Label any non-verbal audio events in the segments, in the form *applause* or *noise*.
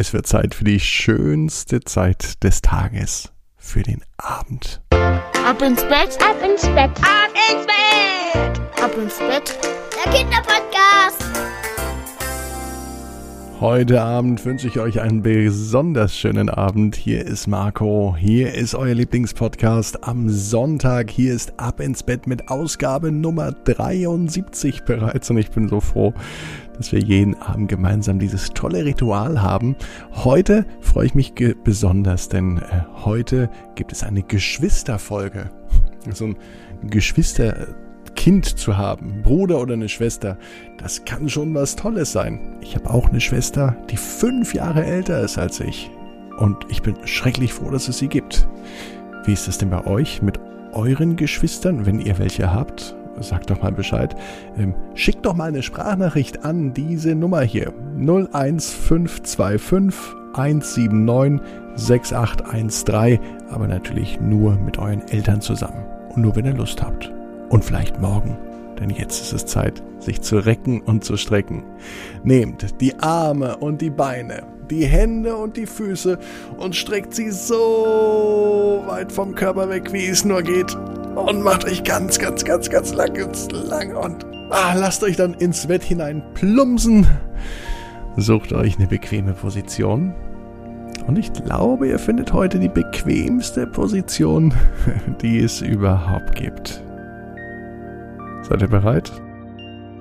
Es wird Zeit für die schönste Zeit des Tages, für den Abend. Ab ins Bett, ab ins Bett, ab ins Bett, ab ins Bett. Der Kinderpodcast. Heute Abend wünsche ich euch einen besonders schönen Abend. Hier ist Marco, hier ist euer Lieblingspodcast am Sonntag. Hier ist Ab ins Bett mit Ausgabe Nummer 73 bereits und ich bin so froh, dass wir jeden Abend gemeinsam dieses tolle Ritual haben. Heute freue ich mich besonders, denn äh, heute gibt es eine Geschwisterfolge. So ein Geschwisterkind zu haben, Bruder oder eine Schwester, das kann schon was Tolles sein. Ich habe auch eine Schwester, die fünf Jahre älter ist als ich. Und ich bin schrecklich froh, dass es sie gibt. Wie ist das denn bei euch mit euren Geschwistern, wenn ihr welche habt? sagt doch mal Bescheid. Ähm, schickt doch mal eine Sprachnachricht an diese Nummer hier. 01525 179 6813. Aber natürlich nur mit euren Eltern zusammen. Und nur wenn ihr Lust habt. Und vielleicht morgen. Denn jetzt ist es Zeit, sich zu recken und zu strecken. Nehmt die Arme und die Beine, die Hände und die Füße und streckt sie so weit vom Körper weg, wie es nur geht und macht euch ganz, ganz, ganz, ganz lang, ganz lang und ah, lasst euch dann ins Bett hinein plumpsen. Sucht euch eine bequeme Position. Und ich glaube, ihr findet heute die bequemste Position, *laughs* die es überhaupt gibt. Seid ihr bereit?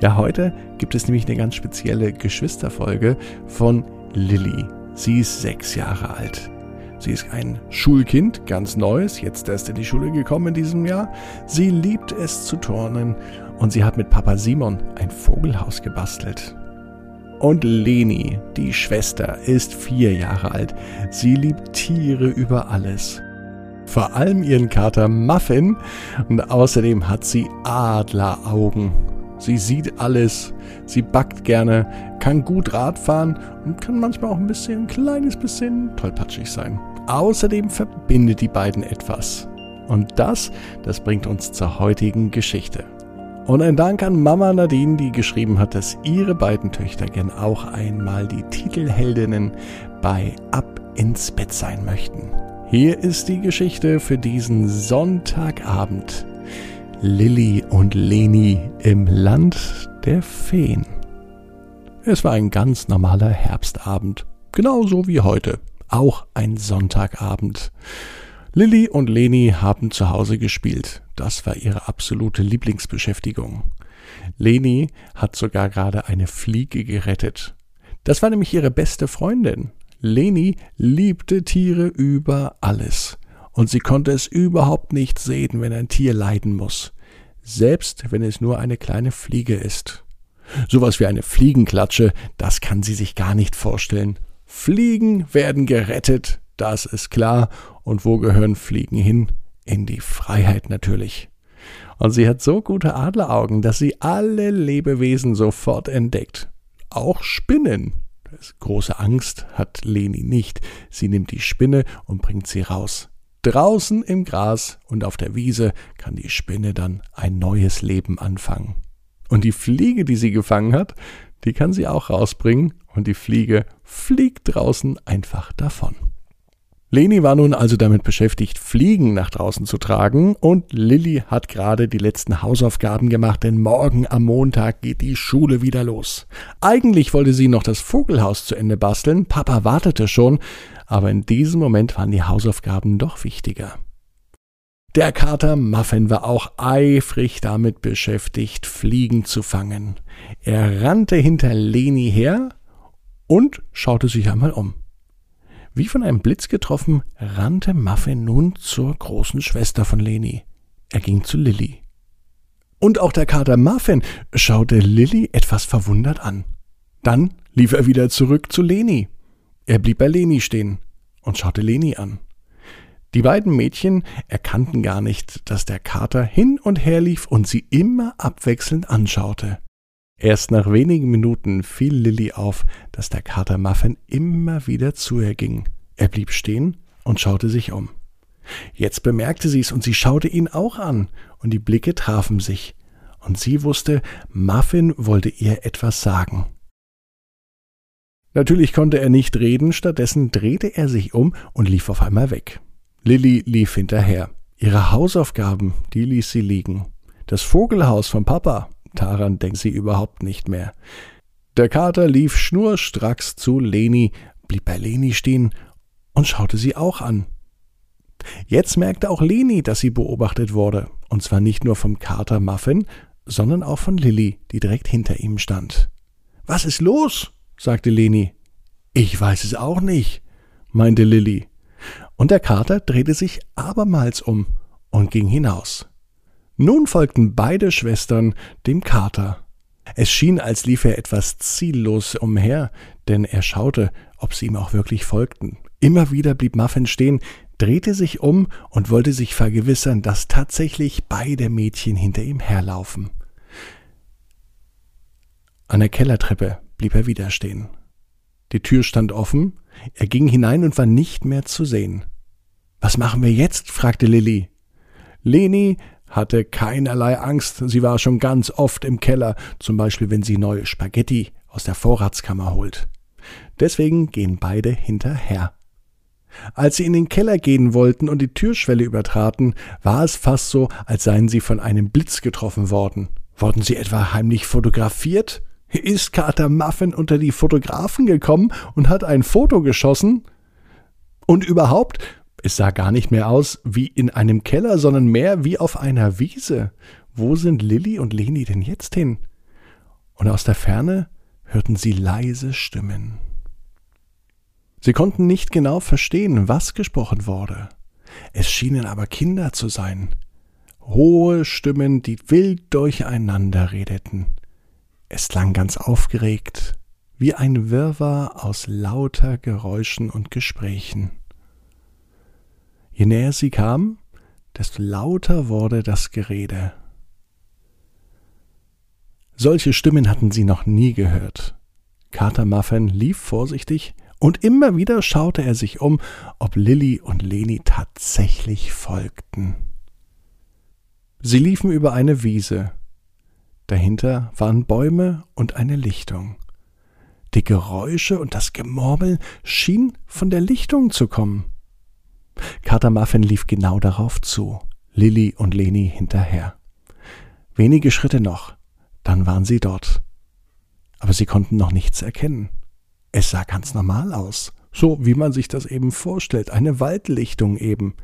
Ja, heute gibt es nämlich eine ganz spezielle Geschwisterfolge von Lilly. Sie ist sechs Jahre alt. Sie ist ein Schulkind, ganz neues, jetzt erst in die Schule gekommen in diesem Jahr. Sie liebt es zu turnen und sie hat mit Papa Simon ein Vogelhaus gebastelt. Und Leni, die Schwester, ist vier Jahre alt. Sie liebt Tiere über alles. Vor allem ihren Kater Muffin und außerdem hat sie Adleraugen. Sie sieht alles, sie backt gerne, kann gut Radfahren und kann manchmal auch ein bisschen, ein kleines bisschen tollpatschig sein. Außerdem verbindet die beiden etwas. Und das, das bringt uns zur heutigen Geschichte. Und ein Dank an Mama Nadine, die geschrieben hat, dass ihre beiden Töchter gern auch einmal die Titelheldinnen bei Ab ins Bett sein möchten. Hier ist die Geschichte für diesen Sonntagabend. Lilly und Leni im Land der Feen. Es war ein ganz normaler Herbstabend, genauso wie heute auch ein Sonntagabend. Lilly und Leni haben zu Hause gespielt. Das war ihre absolute Lieblingsbeschäftigung. Leni hat sogar gerade eine Fliege gerettet. Das war nämlich ihre beste Freundin. Leni liebte Tiere über alles. Und sie konnte es überhaupt nicht sehen, wenn ein Tier leiden muss. Selbst wenn es nur eine kleine Fliege ist. Sowas wie eine Fliegenklatsche, das kann sie sich gar nicht vorstellen. Fliegen werden gerettet, das ist klar. Und wo gehören Fliegen hin? In die Freiheit natürlich. Und sie hat so gute Adleraugen, dass sie alle Lebewesen sofort entdeckt. Auch Spinnen. Große Angst hat Leni nicht. Sie nimmt die Spinne und bringt sie raus. Draußen im Gras und auf der Wiese kann die Spinne dann ein neues Leben anfangen. Und die Fliege, die sie gefangen hat, die kann sie auch rausbringen und die Fliege fliegt draußen einfach davon. Leni war nun also damit beschäftigt, Fliegen nach draußen zu tragen und Lilly hat gerade die letzten Hausaufgaben gemacht, denn morgen am Montag geht die Schule wieder los. Eigentlich wollte sie noch das Vogelhaus zu Ende basteln, Papa wartete schon, aber in diesem Moment waren die Hausaufgaben doch wichtiger. Der Kater Muffin war auch eifrig damit beschäftigt, Fliegen zu fangen. Er rannte hinter Leni her und schaute sich einmal um. Wie von einem Blitz getroffen, rannte Muffin nun zur großen Schwester von Leni. Er ging zu Lilly. Und auch der Kater Muffin schaute Lilly etwas verwundert an. Dann lief er wieder zurück zu Leni. Er blieb bei Leni stehen und schaute Leni an. Die beiden Mädchen erkannten gar nicht, dass der Kater hin und her lief und sie immer abwechselnd anschaute. Erst nach wenigen Minuten fiel Lilly auf, dass der Kater Muffin immer wieder zu ihr ging. Er blieb stehen und schaute sich um. Jetzt bemerkte sie es und sie schaute ihn auch an, und die Blicke trafen sich, und sie wusste, Muffin wollte ihr etwas sagen. Natürlich konnte er nicht reden, stattdessen drehte er sich um und lief auf einmal weg. Lilly lief hinterher. Ihre Hausaufgaben, die ließ sie liegen. Das Vogelhaus von Papa, daran denkt sie überhaupt nicht mehr. Der Kater lief schnurstracks zu Leni, blieb bei Leni stehen und schaute sie auch an. Jetzt merkte auch Leni, dass sie beobachtet wurde, und zwar nicht nur vom Kater Muffin, sondern auch von Lilly, die direkt hinter ihm stand. Was ist los? sagte Leni. Ich weiß es auch nicht, meinte Lilly. Und der Kater drehte sich abermals um und ging hinaus. Nun folgten beide Schwestern dem Kater. Es schien, als lief er etwas ziellos umher, denn er schaute, ob sie ihm auch wirklich folgten. Immer wieder blieb Muffin stehen, drehte sich um und wollte sich vergewissern, dass tatsächlich beide Mädchen hinter ihm herlaufen. An der Kellertreppe blieb er wieder stehen. Die Tür stand offen, er ging hinein und war nicht mehr zu sehen. Was machen wir jetzt? fragte Lilly. Leni hatte keinerlei Angst, sie war schon ganz oft im Keller, zum Beispiel wenn sie neue Spaghetti aus der Vorratskammer holt. Deswegen gehen beide hinterher. Als sie in den Keller gehen wollten und die Türschwelle übertraten, war es fast so, als seien sie von einem Blitz getroffen worden. Wurden sie etwa heimlich fotografiert? Ist Kater Muffin unter die Fotografen gekommen und hat ein Foto geschossen? Und überhaupt, es sah gar nicht mehr aus wie in einem Keller, sondern mehr wie auf einer Wiese. Wo sind Lilly und Leni denn jetzt hin? Und aus der Ferne hörten sie leise Stimmen. Sie konnten nicht genau verstehen, was gesprochen wurde. Es schienen aber Kinder zu sein. Hohe Stimmen, die wild durcheinander redeten. Es klang ganz aufgeregt, wie ein Wirrwarr aus lauter Geräuschen und Gesprächen. Je näher sie kam, desto lauter wurde das Gerede. Solche Stimmen hatten sie noch nie gehört. Kater Muffin lief vorsichtig und immer wieder schaute er sich um, ob Lilly und Leni tatsächlich folgten. Sie liefen über eine Wiese. Dahinter waren Bäume und eine Lichtung. Die Geräusche und das Gemurmel schien von der Lichtung zu kommen. Muffin lief genau darauf zu, Lilly und Leni hinterher. Wenige Schritte noch, dann waren sie dort. Aber sie konnten noch nichts erkennen. Es sah ganz normal aus, so wie man sich das eben vorstellt, eine Waldlichtung eben.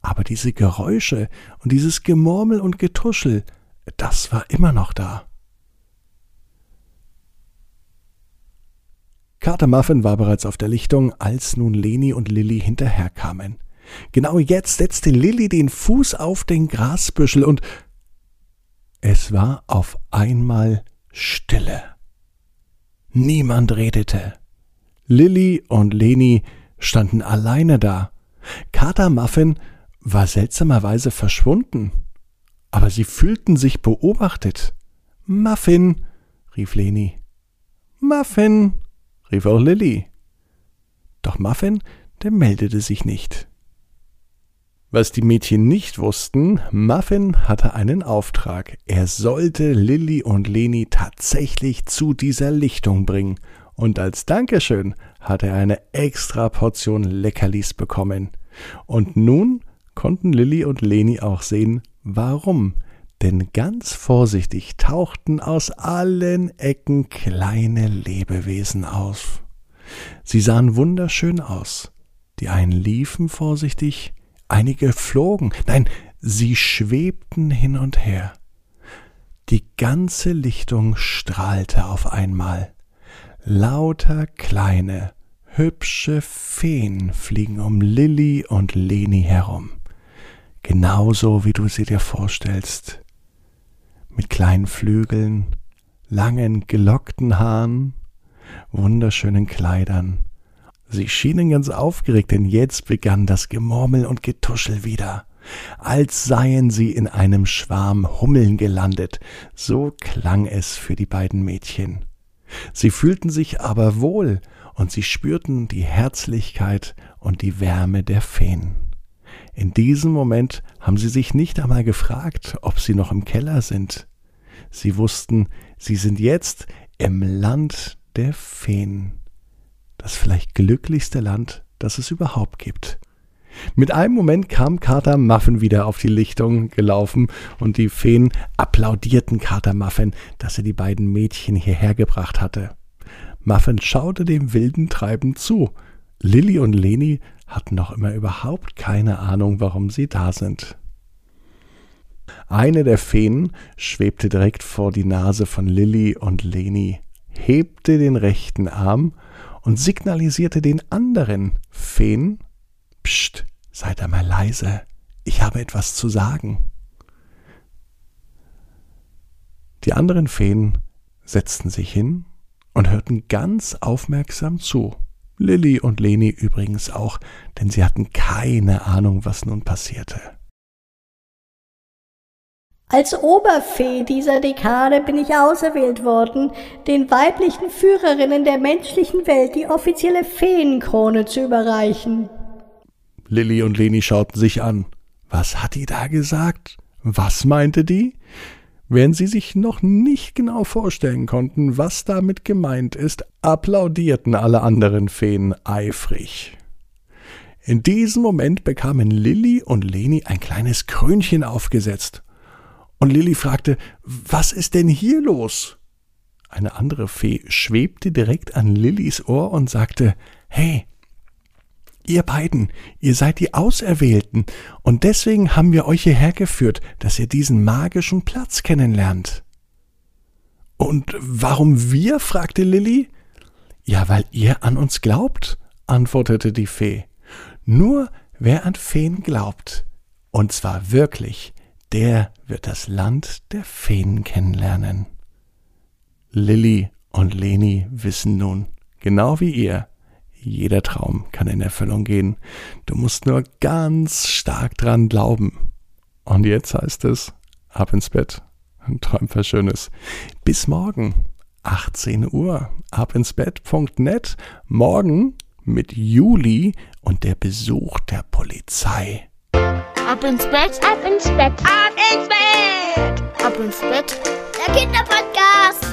Aber diese Geräusche und dieses Gemurmel und Getuschel, das war immer noch da. Kater Muffin war bereits auf der Lichtung, als nun Leni und Lilly hinterherkamen. Genau jetzt setzte Lilly den Fuß auf den Grasbüschel und es war auf einmal Stille. Niemand redete. Lilly und Leni standen alleine da. Kater Muffin war seltsamerweise verschwunden. Aber sie fühlten sich beobachtet. Muffin, rief Leni. Muffin, rief auch Lilly. Doch Muffin, der meldete sich nicht. Was die Mädchen nicht wussten, Muffin hatte einen Auftrag. Er sollte Lilly und Leni tatsächlich zu dieser Lichtung bringen. Und als Dankeschön hatte er eine extra Portion Leckerlis bekommen. Und nun konnten Lilly und Leni auch sehen, warum. Denn ganz vorsichtig tauchten aus allen Ecken kleine Lebewesen auf. Sie sahen wunderschön aus. Die einen liefen vorsichtig, Einige flogen, nein, sie schwebten hin und her. Die ganze Lichtung strahlte auf einmal. Lauter kleine, hübsche Feen fliegen um Lilli und Leni herum. Genauso wie du sie dir vorstellst. Mit kleinen Flügeln, langen, gelockten Haaren, wunderschönen Kleidern Sie schienen ganz aufgeregt, denn jetzt begann das Gemurmel und Getuschel wieder. Als seien sie in einem Schwarm Hummeln gelandet, so klang es für die beiden Mädchen. Sie fühlten sich aber wohl, und sie spürten die Herzlichkeit und die Wärme der Feen. In diesem Moment haben sie sich nicht einmal gefragt, ob sie noch im Keller sind. Sie wussten, sie sind jetzt im Land der Feen das vielleicht glücklichste Land, das es überhaupt gibt. Mit einem Moment kam Kater Muffin wieder auf die Lichtung gelaufen und die Feen applaudierten Kater Muffin, dass er die beiden Mädchen hierher gebracht hatte. Muffin schaute dem wilden Treiben zu. Lilly und Leni hatten noch immer überhaupt keine Ahnung, warum sie da sind. Eine der Feen schwebte direkt vor die Nase von Lilly und Leni, hebte den rechten Arm und signalisierte den anderen Feen, Psst, seid einmal leise, ich habe etwas zu sagen. Die anderen Feen setzten sich hin und hörten ganz aufmerksam zu. Lilly und Leni übrigens auch, denn sie hatten keine Ahnung, was nun passierte. Als Oberfee dieser Dekade bin ich auserwählt worden, den weiblichen Führerinnen der menschlichen Welt die offizielle Feenkrone zu überreichen. Lilly und Leni schauten sich an. Was hat die da gesagt? Was meinte die? Während sie sich noch nicht genau vorstellen konnten, was damit gemeint ist, applaudierten alle anderen Feen eifrig. In diesem Moment bekamen Lilly und Leni ein kleines Krönchen aufgesetzt. Und Lilly fragte, was ist denn hier los? Eine andere Fee schwebte direkt an Lillys Ohr und sagte, Hey, Ihr beiden, ihr seid die Auserwählten, und deswegen haben wir euch hierher geführt, dass ihr diesen magischen Platz kennenlernt. Und warum wir? fragte Lilly. Ja, weil ihr an uns glaubt, antwortete die Fee. Nur wer an Feen glaubt, und zwar wirklich, der wird das Land der Feen kennenlernen. Lilly und Leni wissen nun, genau wie ihr, jeder Traum kann in Erfüllung gehen. Du musst nur ganz stark dran glauben. Und jetzt heißt es, ab ins Bett und träum was Schönes. Bis morgen, 18 Uhr, abinsbett.net. Morgen mit Juli und der Besuch der Polizei. Ab ins Bett, Ab ins Bett. ab ins Bett, ab ins Bett. Der Kinderpodcast.